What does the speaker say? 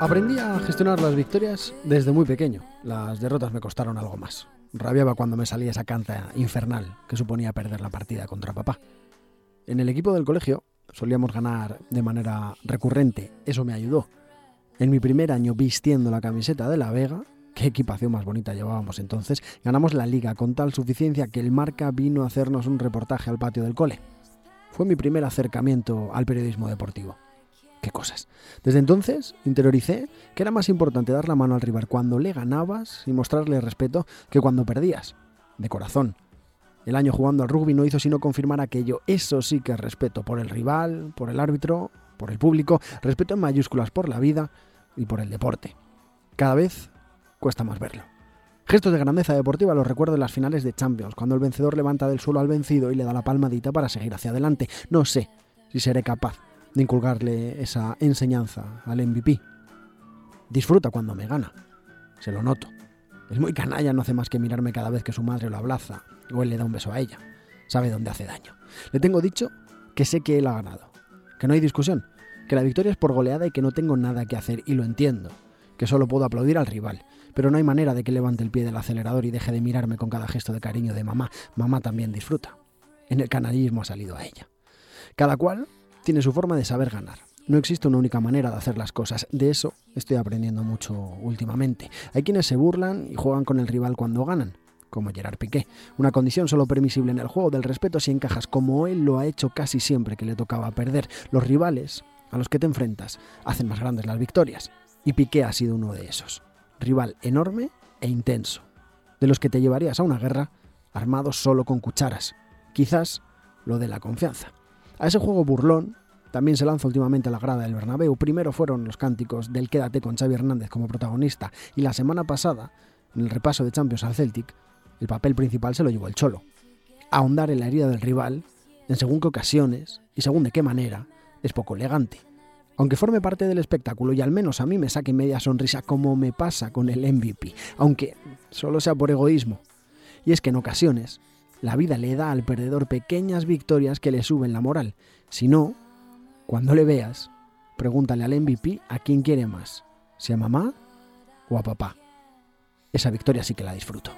Aprendí a gestionar las victorias desde muy pequeño. Las derrotas me costaron algo más. Rabiaba cuando me salía esa canta infernal que suponía perder la partida contra papá. En el equipo del colegio solíamos ganar de manera recurrente. Eso me ayudó. En mi primer año vistiendo la camiseta de la Vega, qué equipación más bonita llevábamos entonces, ganamos la liga con tal suficiencia que el Marca vino a hacernos un reportaje al patio del cole. Fue mi primer acercamiento al periodismo deportivo cosas. Desde entonces interioricé que era más importante dar la mano al rival cuando le ganabas y mostrarle respeto que cuando perdías. De corazón. El año jugando al rugby no hizo sino confirmar aquello. Eso sí que es respeto por el rival, por el árbitro, por el público, respeto en mayúsculas por la vida y por el deporte. Cada vez cuesta más verlo. Gestos de grandeza deportiva los recuerdo en las finales de Champions, cuando el vencedor levanta del suelo al vencido y le da la palmadita para seguir hacia adelante. No sé si seré capaz de inculcarle esa enseñanza al MVP. Disfruta cuando me gana, se lo noto. Es muy canalla, no hace más que mirarme cada vez que su madre lo abraza o él le da un beso a ella. Sabe dónde hace daño. Le tengo dicho que sé que él ha ganado, que no hay discusión, que la victoria es por goleada y que no tengo nada que hacer y lo entiendo, que solo puedo aplaudir al rival, pero no hay manera de que levante el pie del acelerador y deje de mirarme con cada gesto de cariño de mamá. Mamá también disfruta. En el canallismo ha salido a ella. Cada cual tiene su forma de saber ganar. No existe una única manera de hacer las cosas. De eso estoy aprendiendo mucho últimamente. Hay quienes se burlan y juegan con el rival cuando ganan, como Gerard Piqué. Una condición solo permisible en el juego del respeto si encajas como él lo ha hecho casi siempre que le tocaba perder. Los rivales a los que te enfrentas hacen más grandes las victorias. Y Piqué ha sido uno de esos. Rival enorme e intenso. De los que te llevarías a una guerra armados solo con cucharas. Quizás lo de la confianza. A ese juego burlón también se lanza últimamente a la grada del Bernabéu. Primero fueron los cánticos del Quédate con Xavi Hernández como protagonista y la semana pasada, en el repaso de Champions al Celtic, el papel principal se lo llevó el Cholo. Ahondar en la herida del rival, en según qué ocasiones y según de qué manera, es poco elegante. Aunque forme parte del espectáculo y al menos a mí me saque media sonrisa como me pasa con el MVP, aunque solo sea por egoísmo. Y es que en ocasiones la vida le da al perdedor pequeñas victorias que le suben la moral. Si no, cuando le veas, pregúntale al MVP a quién quiere más, si a mamá o a papá. Esa victoria sí que la disfruto.